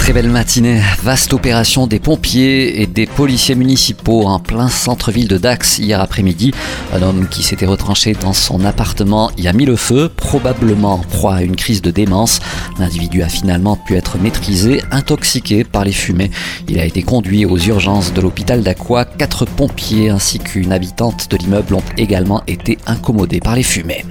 Très belle matinée. Vaste opération des pompiers et des policiers municipaux en plein centre-ville de Dax hier après-midi. Un homme qui s'était retranché dans son appartement y a mis le feu, probablement en proie à une crise de démence. L'individu a finalement pu être maîtrisé, intoxiqué par les fumées. Il a été conduit aux urgences de l'hôpital d'Aqua. Quatre pompiers ainsi qu'une habitante de l'immeuble ont également été incommodés par les fumées.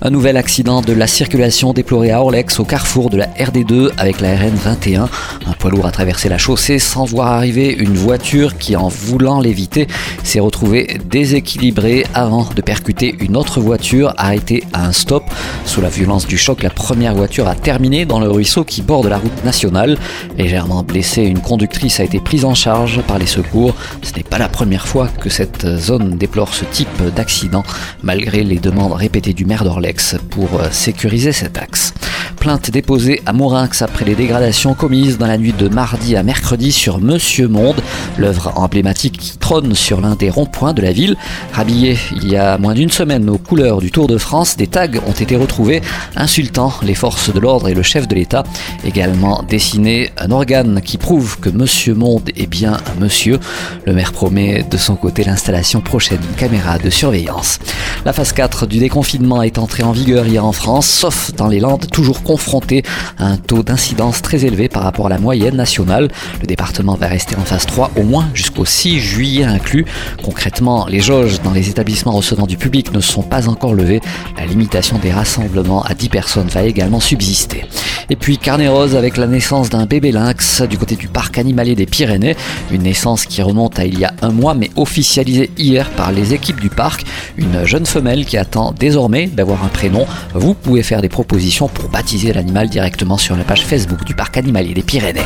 Un nouvel accident de la circulation déploré à Orlex au carrefour de la RD2 avec la RN 21. Un poids lourd a traversé la chaussée sans voir arriver une voiture qui, en voulant l'éviter, s'est retrouvée déséquilibrée avant de percuter une autre voiture arrêtée à un stop. Sous la violence du choc, la première voiture a terminé dans le ruisseau qui borde la route nationale. Légèrement blessée, une conductrice a été prise en charge par les secours. Ce n'est pas la première fois que cette zone déplore ce type d'accident, malgré les demandes répétées du maire pour sécuriser cet axe. Plainte déposée à Mourinx après les dégradations commises dans la nuit de mardi à mercredi sur Monsieur Monde, l'œuvre emblématique qui trône sur l'un des ronds-points de la ville. Rhabillé il y a moins d'une semaine aux couleurs du Tour de France, des tags ont été retrouvés insultant les forces de l'ordre et le chef de l'État. Également dessiné un organe qui prouve que Monsieur Monde est bien un monsieur. Le maire promet de son côté l'installation prochaine d'une caméra de surveillance. La phase 4 du déconfinement est entrée en vigueur hier en France, sauf dans les Landes, toujours confronté à un taux d'incidence très élevé par rapport à la moyenne nationale. Le département va rester en phase 3 au moins jusqu'au 6 juillet inclus. Concrètement, les jauges dans les établissements recevant du public ne sont pas encore levées. La limitation des rassemblements à 10 personnes va également subsister. Et puis Carnet Rose avec la naissance d'un bébé lynx du côté du parc animalier des Pyrénées. Une naissance qui remonte à il y a un mois mais officialisée hier par les équipes du parc. Une jeune femelle qui attend désormais d'avoir un prénom. Vous pouvez faire des propositions pour baptiser l'animal directement sur la page Facebook du parc animalier des Pyrénées.